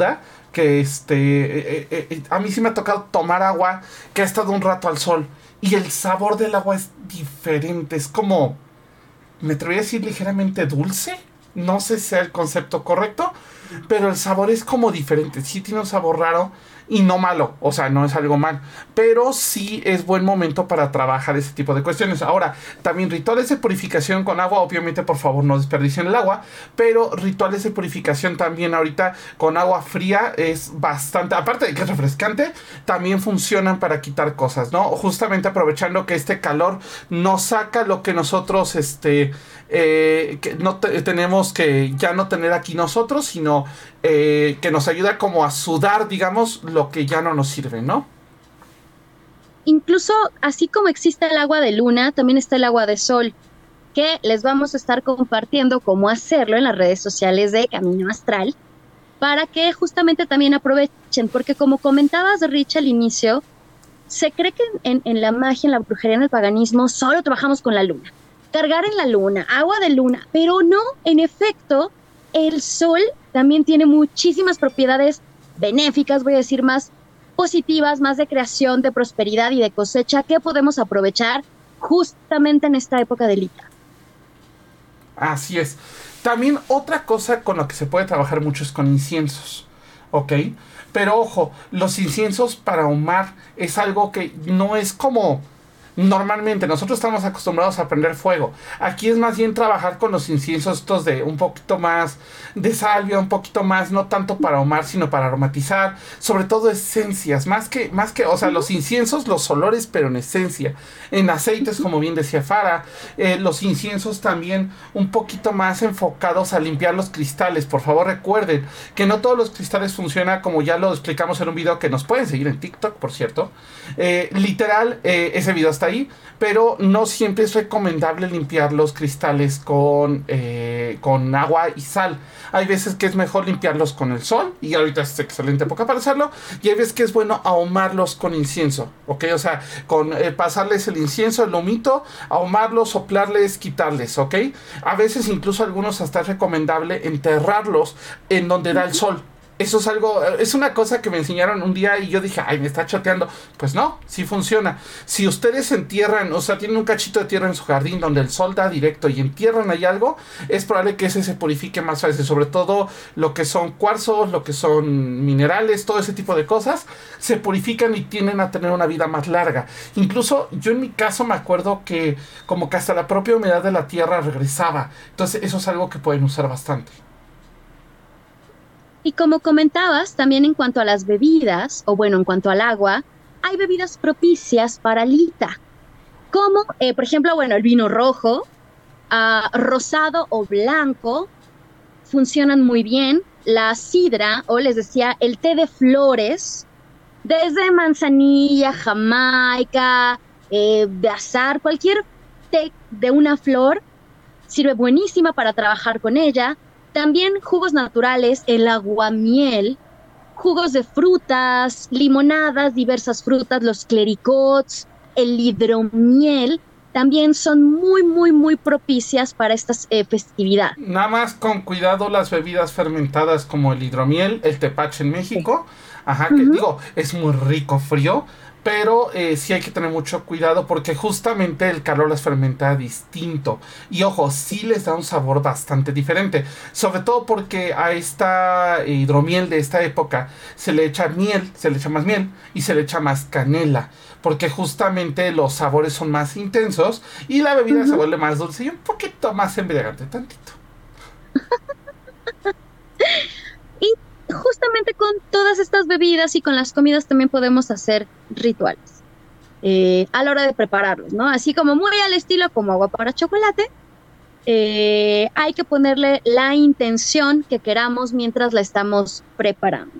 que este, eh, eh, eh, a mí sí me ha tocado tomar agua que ha estado un rato al sol y el sabor del agua es diferente, es como, me atrevería a decir ligeramente dulce, no sé si sea el concepto correcto, pero el sabor es como diferente, sí tiene un sabor raro y no malo, o sea, no es algo mal, pero sí es buen momento para trabajar ese tipo de cuestiones. Ahora, también rituales de purificación con agua, obviamente por favor no desperdicien el agua, pero rituales de purificación también ahorita con agua fría es bastante, aparte de que es refrescante, también funcionan para quitar cosas, ¿no? Justamente aprovechando que este calor nos saca lo que nosotros, este, eh, que no tenemos que ya no tener aquí nosotros, sino eh, que nos ayuda como a sudar, digamos, lo que ya no nos sirve, ¿no? Incluso así como existe el agua de luna, también está el agua de sol, que les vamos a estar compartiendo cómo hacerlo en las redes sociales de Camino Astral, para que justamente también aprovechen, porque como comentabas, Rich, al inicio, se cree que en, en la magia, en la brujería, en el paganismo, solo trabajamos con la luna. Cargar en la luna, agua de luna, pero no, en efecto, el sol también tiene muchísimas propiedades benéficas, voy a decir más positivas, más de creación, de prosperidad y de cosecha que podemos aprovechar justamente en esta época de Lita. Así es. También otra cosa con la que se puede trabajar mucho es con inciensos. ¿Ok? Pero ojo, los inciensos para ahumar es algo que no es como normalmente nosotros estamos acostumbrados a prender fuego. Aquí es más bien trabajar con los inciensos estos de un poquito más de salvia, un poquito más, no tanto para ahumar, sino para aromatizar, sobre todo esencias, más que, más que, o sea, los inciensos, los olores, pero en esencia, en aceites, como bien decía Fara, eh, los inciensos también un poquito más enfocados a limpiar los cristales. Por favor, recuerden que no todos los cristales funcionan como ya lo explicamos en un video que nos pueden seguir en TikTok, por cierto. Eh, literal, eh, ese video está ahí, pero no siempre es recomendable limpiar los cristales con, eh, con agua y sal. Hay veces que es mejor limpiarlos con el sol, y ahorita es excelente época para hacerlo, y hay veces que es bueno ahumarlos con incienso, ¿ok? O sea, con eh, pasarles el incienso, el humito, ahumarlos, soplarles, quitarles, ¿ok? A veces incluso algunos hasta es recomendable enterrarlos en donde da el sol. Eso es algo, es una cosa que me enseñaron un día y yo dije, ay, me está choteando. Pues no, sí funciona. Si ustedes entierran, o sea, tienen un cachito de tierra en su jardín donde el sol da directo y entierran ahí algo, es probable que ese se purifique más fácil. Sobre todo lo que son cuarzos, lo que son minerales, todo ese tipo de cosas, se purifican y tienden a tener una vida más larga. Incluso yo en mi caso me acuerdo que como que hasta la propia humedad de la tierra regresaba. Entonces eso es algo que pueden usar bastante. Y como comentabas, también en cuanto a las bebidas, o bueno, en cuanto al agua, hay bebidas propicias para Lita, como eh, por ejemplo, bueno, el vino rojo, ah, rosado o blanco, funcionan muy bien. La sidra, o les decía, el té de flores, desde manzanilla, jamaica, eh, de azar, cualquier té de una flor, sirve buenísima para trabajar con ella. También jugos naturales, el aguamiel, jugos de frutas, limonadas, diversas frutas, los clericots, el hidromiel, también son muy, muy, muy propicias para estas eh, festividades. Nada más con cuidado las bebidas fermentadas como el hidromiel, el tepache en México. Ajá, que digo, es muy rico frío, pero eh, sí hay que tener mucho cuidado porque justamente el calor las fermenta distinto. Y ojo, sí les da un sabor bastante diferente. Sobre todo porque a esta hidromiel de esta época se le echa miel, se le echa más miel y se le echa más canela. Porque justamente los sabores son más intensos y la bebida se vuelve más dulce y un poquito más embriagante, tantito. justamente con todas estas bebidas y con las comidas también podemos hacer rituales eh, a la hora de prepararlos, ¿no? Así como muy al estilo como agua para chocolate, eh, hay que ponerle la intención que queramos mientras la estamos preparando.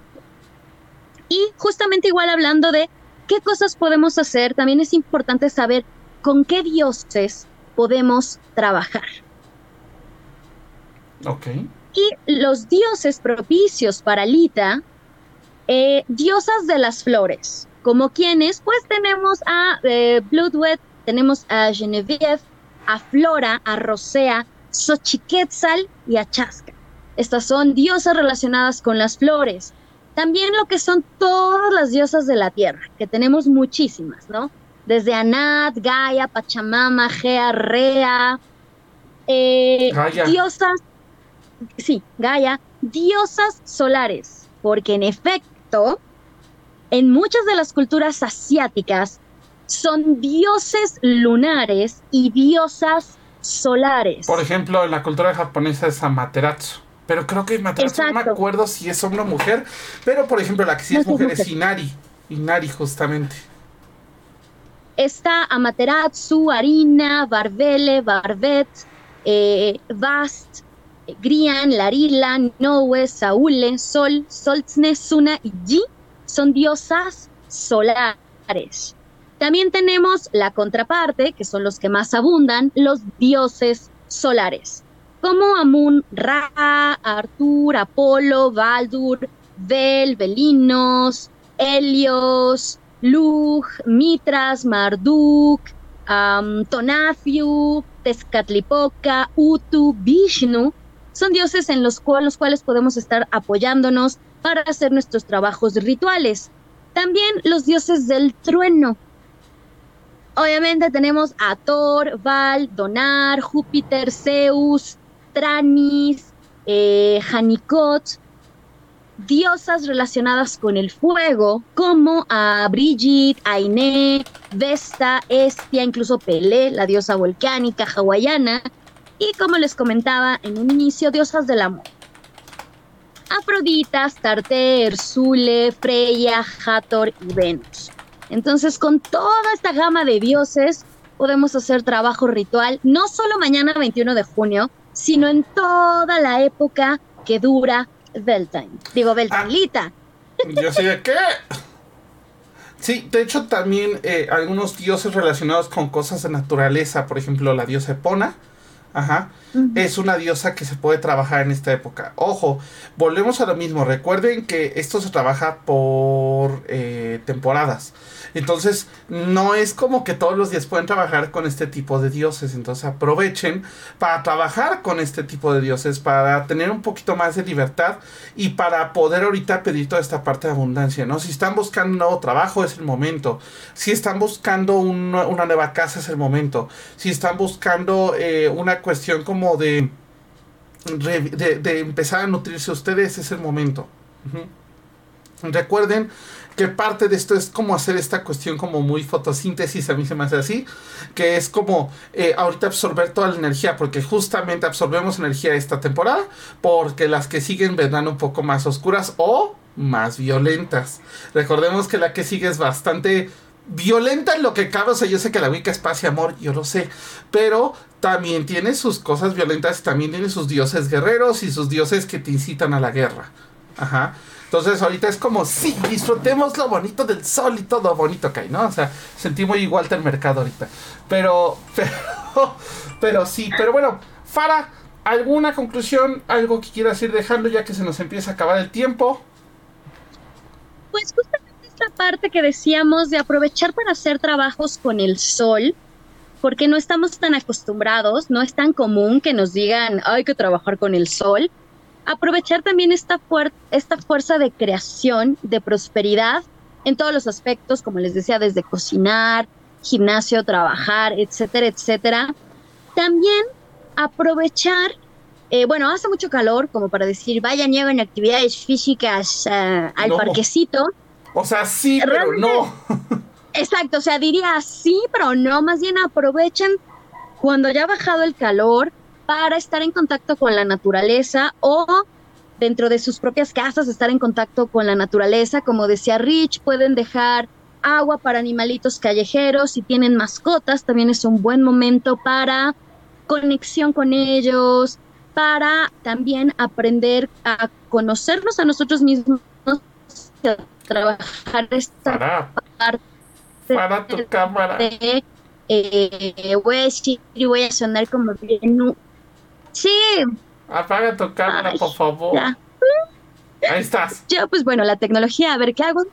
Y justamente igual hablando de qué cosas podemos hacer, también es importante saber con qué dioses podemos trabajar. Ok. Y los dioses propicios para Lita, eh, diosas de las flores, como quienes, pues tenemos a eh, Bloodwet, tenemos a Genevieve, a Flora, a Rosea, Xochiquetzal y a Chasca. Estas son diosas relacionadas con las flores. También lo que son todas las diosas de la tierra, que tenemos muchísimas, ¿no? Desde Anat, Gaia, Pachamama, Gea, Rea, eh, diosas sí, Gaia, diosas solares, porque en efecto, en muchas de las culturas asiáticas son dioses lunares y diosas solares. Por ejemplo, en la cultura japonesa es Amaterasu. Pero creo que Amaterasu no me acuerdo si es hombre o mujer. Pero por ejemplo, la que sí es mujer es Inari. Inari, justamente. Está Amaterasu, Arina, Barbele, Barbet, eh, Vast, Grian, Larila, Noe, Saúle, Sol, Soltzne, Suna y Yi son diosas solares. También tenemos la contraparte, que son los que más abundan, los dioses solares, como Amun, Ra, Artur, Apolo, Baldur, Vel, Velinos, Helios, Lug, Mitras, Marduk, Tonafiu, Tezcatlipoca, Utu, Vishnu, son dioses en los, cuales podemos estar apoyándonos para hacer nuestros trabajos rituales. También los dioses del trueno. Obviamente tenemos a Thor, Val, Donar, Júpiter, Zeus, Tranis, eh, Janicot, diosas relacionadas con el fuego, como a Brigitte, Ainé, Vesta, Estia, incluso Pelé, la diosa volcánica hawaiana, y como les comentaba en un inicio, diosas del amor. Afrodita, Tarte, Ersule, Freya, Hathor y Venus. Entonces, con toda esta gama de dioses, podemos hacer trabajo ritual, no solo mañana 21 de junio, sino en toda la época que dura Beltane. Digo, Beltanlita. Ah, yo sé de qué. Sí, de hecho también eh, algunos dioses relacionados con cosas de naturaleza, por ejemplo la diosa Epona, Ajá. Es una diosa que se puede trabajar en esta época. Ojo, volvemos a lo mismo. Recuerden que esto se trabaja por eh, temporadas. Entonces, no es como que todos los días pueden trabajar con este tipo de dioses. Entonces, aprovechen para trabajar con este tipo de dioses, para tener un poquito más de libertad y para poder ahorita pedir toda esta parte de abundancia, ¿no? Si están buscando un nuevo trabajo, es el momento. Si están buscando una nueva casa, es el momento. Si están buscando eh, una cuestión como de, de, empezar a nutrirse ustedes, es el momento. Recuerden que parte de esto es como hacer esta cuestión como muy fotosíntesis, a mí se me hace así, que es como eh, ahorita absorber toda la energía, porque justamente absorbemos energía esta temporada, porque las que siguen vendrán un poco más oscuras o más violentas. Recordemos que la que sigue es bastante violenta en lo que cabe, o sea, yo sé que la Wicca es paz y amor, yo lo sé, pero también tiene sus cosas violentas, también tiene sus dioses guerreros y sus dioses que te incitan a la guerra. Ajá. Entonces ahorita es como, sí, disfrutemos lo bonito del sol y todo bonito que hay, ¿no? O sea, sentí muy igual del mercado ahorita. Pero, pero, pero sí, pero bueno, Fara, ¿alguna conclusión? ¿Algo que quieras ir dejando ya que se nos empieza a acabar el tiempo? Pues justamente esta parte que decíamos de aprovechar para hacer trabajos con el sol, porque no estamos tan acostumbrados, no es tan común que nos digan hay que trabajar con el sol aprovechar también esta, esta fuerza de creación, de prosperidad en todos los aspectos, como les decía, desde cocinar, gimnasio, trabajar, etcétera, etcétera. También aprovechar, eh, bueno, hace mucho calor, como para decir, vayan y hagan actividades físicas eh, al parquecito. O sea, sí, pero no. Exacto, o sea, diría sí, pero no, más bien aprovechen cuando ya ha bajado el calor, para estar en contacto con la naturaleza o dentro de sus propias casas estar en contacto con la naturaleza. Como decía Rich, pueden dejar agua para animalitos callejeros. Si tienen mascotas, también es un buen momento para conexión con ellos, para también aprender a conocernos a nosotros mismos, a trabajar esta parte para tu cámara. eh, voy a decir y voy a sonar como bien Sí. Apaga tu cámara, por favor. Ahí estás. Yo, pues bueno, la tecnología, a ver qué hago.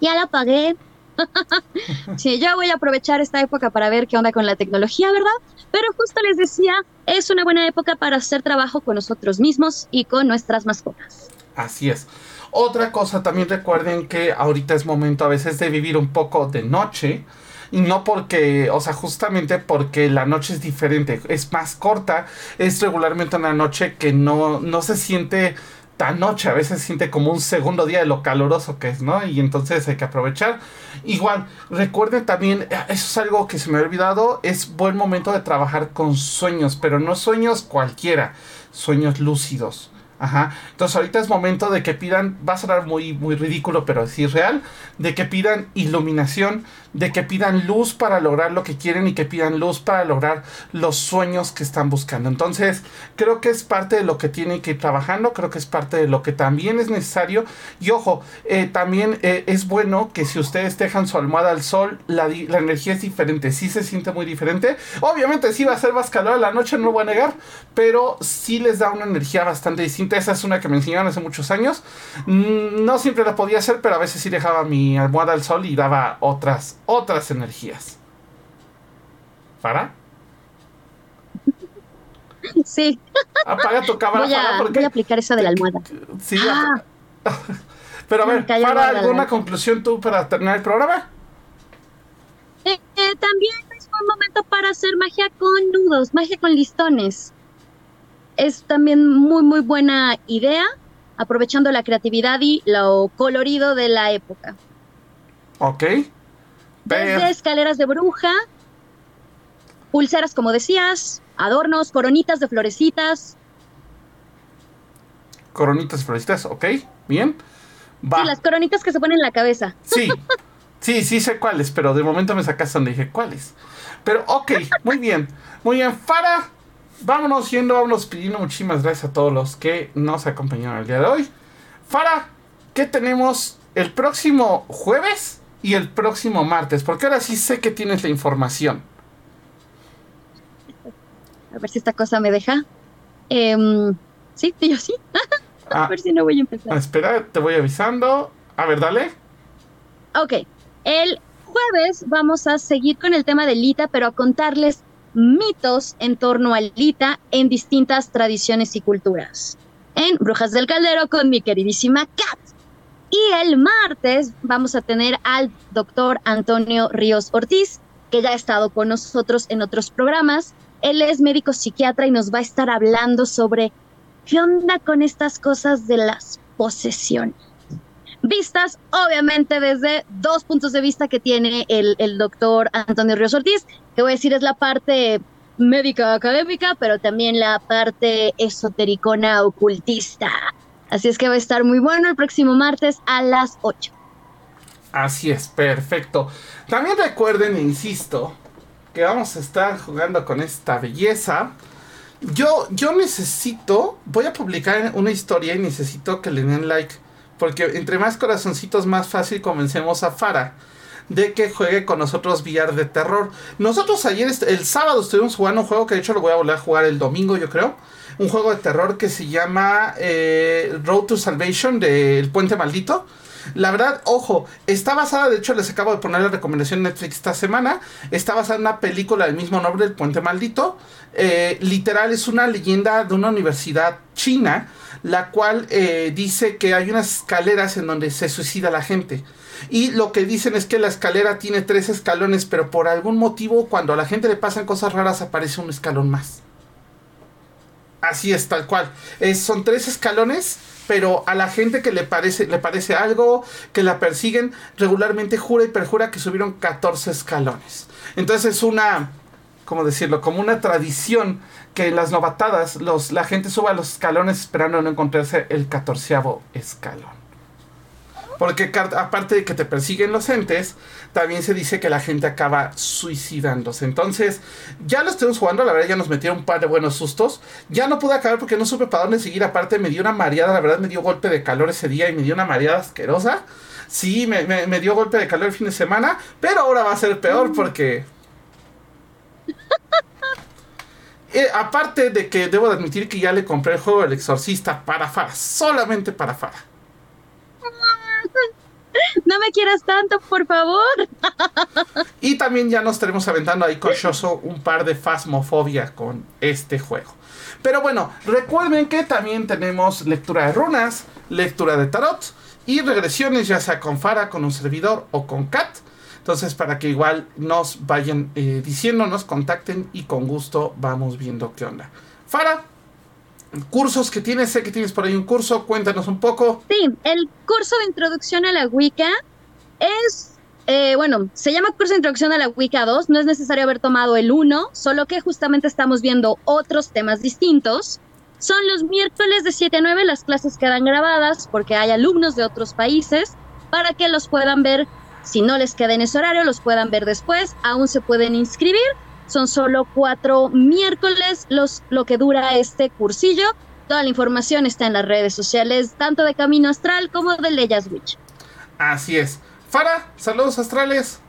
Ya la apagué. sí, yo voy a aprovechar esta época para ver qué onda con la tecnología, ¿verdad? Pero justo les decía, es una buena época para hacer trabajo con nosotros mismos y con nuestras mascotas. Así es. Otra cosa, también recuerden que ahorita es momento a veces de vivir un poco de noche y no porque, o sea, justamente porque la noche es diferente, es más corta, es regularmente una noche que no, no se siente tan noche, a veces se siente como un segundo día de lo caloroso que es, ¿no? Y entonces hay que aprovechar. Igual, recuerden también, eso es algo que se me ha olvidado, es buen momento de trabajar con sueños, pero no sueños cualquiera, sueños lúcidos. Ajá. Entonces ahorita es momento de que pidan, va a sonar muy, muy ridículo, pero es real, de que pidan iluminación, de que pidan luz para lograr lo que quieren y que pidan luz para lograr los sueños que están buscando. Entonces, creo que es parte de lo que tienen que ir trabajando, creo que es parte de lo que también es necesario. Y ojo, eh, también eh, es bueno que si ustedes dejan su almohada al sol, la, la, energía es diferente, sí se siente muy diferente. Obviamente sí va a ser más calor a la noche, no lo voy a negar, pero sí les da una energía bastante distinta. Esa es una que me enseñaron hace muchos años. Mm, no siempre la podía hacer, pero a veces sí dejaba mi almohada al sol y daba otras otras energías. ¿Para? Sí. Apaga tu cámara. Voy a, porque... voy a aplicar esa de la almohada. Sí. Ah. Pero a ver, ¿para alguna conclusión tú para terminar el programa? Eh, eh, también es un momento para hacer magia con nudos, magia con listones. es también muy, muy buena idea, aprovechando la creatividad y lo colorido de la época. Ok. Desde escaleras de bruja, pulseras, como decías, adornos, coronitas de florecitas. Coronitas de florecitas, ok, bien. Va. Sí, las coronitas que se ponen en la cabeza. Sí, sí, sí sé cuáles, pero de momento me sacaste donde dije cuáles. Pero ok, muy bien, muy bien. Fara, vámonos yendo, vámonos pidiendo muchísimas gracias a todos los que nos acompañaron el día de hoy. Fara, ¿qué tenemos el próximo jueves? Y el próximo martes, porque ahora sí sé que tienes la información. A ver si esta cosa me deja. Eh, sí, yo sí. a ah. ver si no voy a empezar. Espera, te voy avisando. A ver, dale. Ok. El jueves vamos a seguir con el tema de Lita, pero a contarles mitos en torno a Lita en distintas tradiciones y culturas. En Brujas del Caldero con mi queridísima Kat. Y el martes vamos a tener al doctor Antonio Ríos Ortiz, que ya ha estado con nosotros en otros programas. Él es médico psiquiatra y nos va a estar hablando sobre qué onda con estas cosas de las posesiones. Vistas, obviamente, desde dos puntos de vista que tiene el, el doctor Antonio Ríos Ortiz, que voy a decir es la parte médica académica, pero también la parte esotericona ocultista. Así es que va a estar muy bueno el próximo martes a las 8. Así es, perfecto. También recuerden, insisto, que vamos a estar jugando con esta belleza. Yo, yo necesito, voy a publicar una historia y necesito que le den like. Porque entre más corazoncitos, más fácil convencemos a Fara de que juegue con nosotros VR de terror. Nosotros ayer, el sábado, estuvimos jugando un juego que de hecho lo voy a volver a jugar el domingo, yo creo un juego de terror que se llama eh, Road to Salvation del Puente Maldito. La verdad, ojo, está basada, de hecho les acabo de poner la recomendación en Netflix esta semana, está basada en una película del mismo nombre, El Puente Maldito. Eh, literal es una leyenda de una universidad china, la cual eh, dice que hay unas escaleras en donde se suicida la gente. Y lo que dicen es que la escalera tiene tres escalones, pero por algún motivo cuando a la gente le pasan cosas raras aparece un escalón más. Así es, tal cual. son tres escalones, pero a la gente que le parece, le parece algo, que la persiguen, regularmente jura y perjura que subieron 14 escalones. Entonces es una, ¿cómo decirlo? Como una tradición que en las novatadas los, la gente suba los escalones esperando no encontrarse el catorceavo escalón. Porque aparte de que te persiguen los entes, también se dice que la gente acaba suicidándose. Entonces, ya lo estuvimos jugando, la verdad ya nos metieron un par de buenos sustos. Ya no pude acabar porque no supe para dónde seguir. Aparte me dio una mareada, la verdad me dio golpe de calor ese día y me dio una mareada asquerosa. Sí, me, dio golpe de calor el fin de semana, pero ahora va a ser peor mm. porque... Eh, aparte de que debo admitir que ya le compré el juego del exorcista para Fara, solamente para Fara. No me quieras tanto, por favor. Y también ya nos estaremos aventando ahí con Shoso un par de Fasmofobia con este juego. Pero bueno, recuerden que también tenemos lectura de runas, lectura de tarot y regresiones, ya sea con Fara, con un servidor o con Kat. Entonces, para que igual nos vayan eh, diciendo, nos contacten y con gusto vamos viendo qué onda. Fara, cursos que tienes, sé que tienes por ahí un curso, cuéntanos un poco. Sí, el curso de introducción a la Wicca es, eh, bueno, se llama curso de introducción a la Wicca 2, no es necesario haber tomado el 1, solo que justamente estamos viendo otros temas distintos. Son los miércoles de 7 a 9, las clases quedan grabadas porque hay alumnos de otros países para que los puedan ver, si no les queda en ese horario, los puedan ver después, aún se pueden inscribir son solo cuatro miércoles los, lo que dura este cursillo. Toda la información está en las redes sociales, tanto de Camino Astral como de Leyas Witch. Así es. Fara, saludos astrales.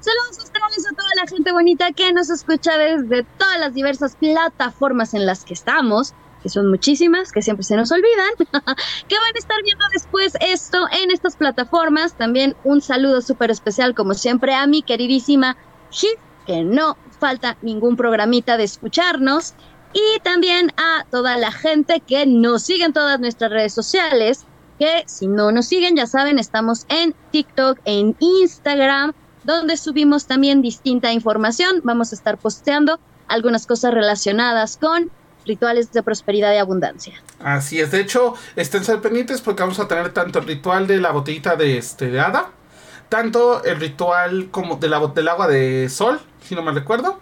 Saludos astrales a toda la gente bonita que nos escucha desde todas las diversas plataformas en las que estamos, que son muchísimas, que siempre se nos olvidan, que van a estar viendo después esto en estas plataformas. También un saludo súper especial, como siempre, a mi queridísima Hit que no falta ningún programita de escucharnos y también a toda la gente que nos sigue en todas nuestras redes sociales, que si no nos siguen, ya saben, estamos en TikTok, en Instagram, donde subimos también distinta información. Vamos a estar posteando algunas cosas relacionadas con rituales de prosperidad y abundancia. Así es, de hecho, estén pendientes porque vamos a tener tanto el ritual de la botellita de, este, de hada, tanto el ritual como de la, del agua de sol, si no me recuerdo,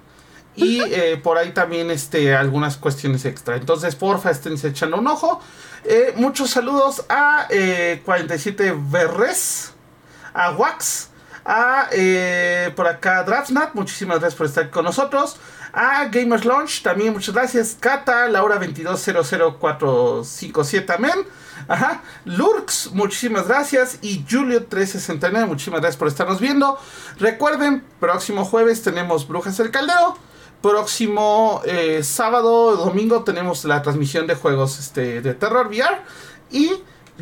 y eh, por ahí también este, algunas cuestiones extra. Entonces, porfa, estén echando un ojo. Eh, muchos saludos a 47 eh, Berres, a Wax, a por acá Draftsnat, muchísimas gracias por estar con nosotros. A Gamers Launch, también muchas gracias. Cata, Laura 2200457 también. Ajá. Lurks, muchísimas gracias. Y Julio369, muchísimas gracias por estarnos viendo. Recuerden, próximo jueves tenemos Brujas del Caldeo. Próximo eh, sábado, domingo tenemos la transmisión de juegos este, de terror VR. Y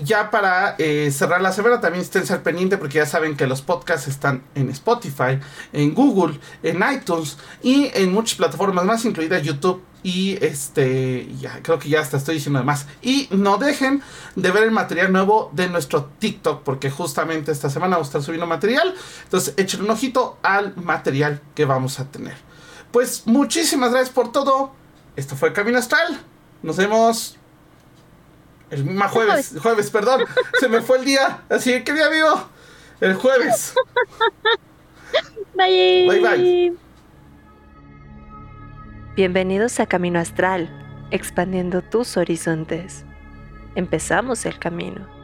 ya para eh, cerrar la semana también estén ser pendiente porque ya saben que los podcasts están en Spotify, en Google, en iTunes y en muchas plataformas más, incluida YouTube y este, ya creo que ya hasta estoy diciendo más. Y no dejen de ver el material nuevo de nuestro TikTok porque justamente esta semana vamos a estar subiendo material. Entonces echen un ojito al material que vamos a tener. Pues muchísimas gracias por todo. Esto fue Camino Astral. Nos vemos el mismo jueves, jueves, perdón. Se me fue el día. Así que día vivo. El jueves. Bye. Bye bye. Bienvenidos a Camino Astral, expandiendo tus horizontes. Empezamos el camino.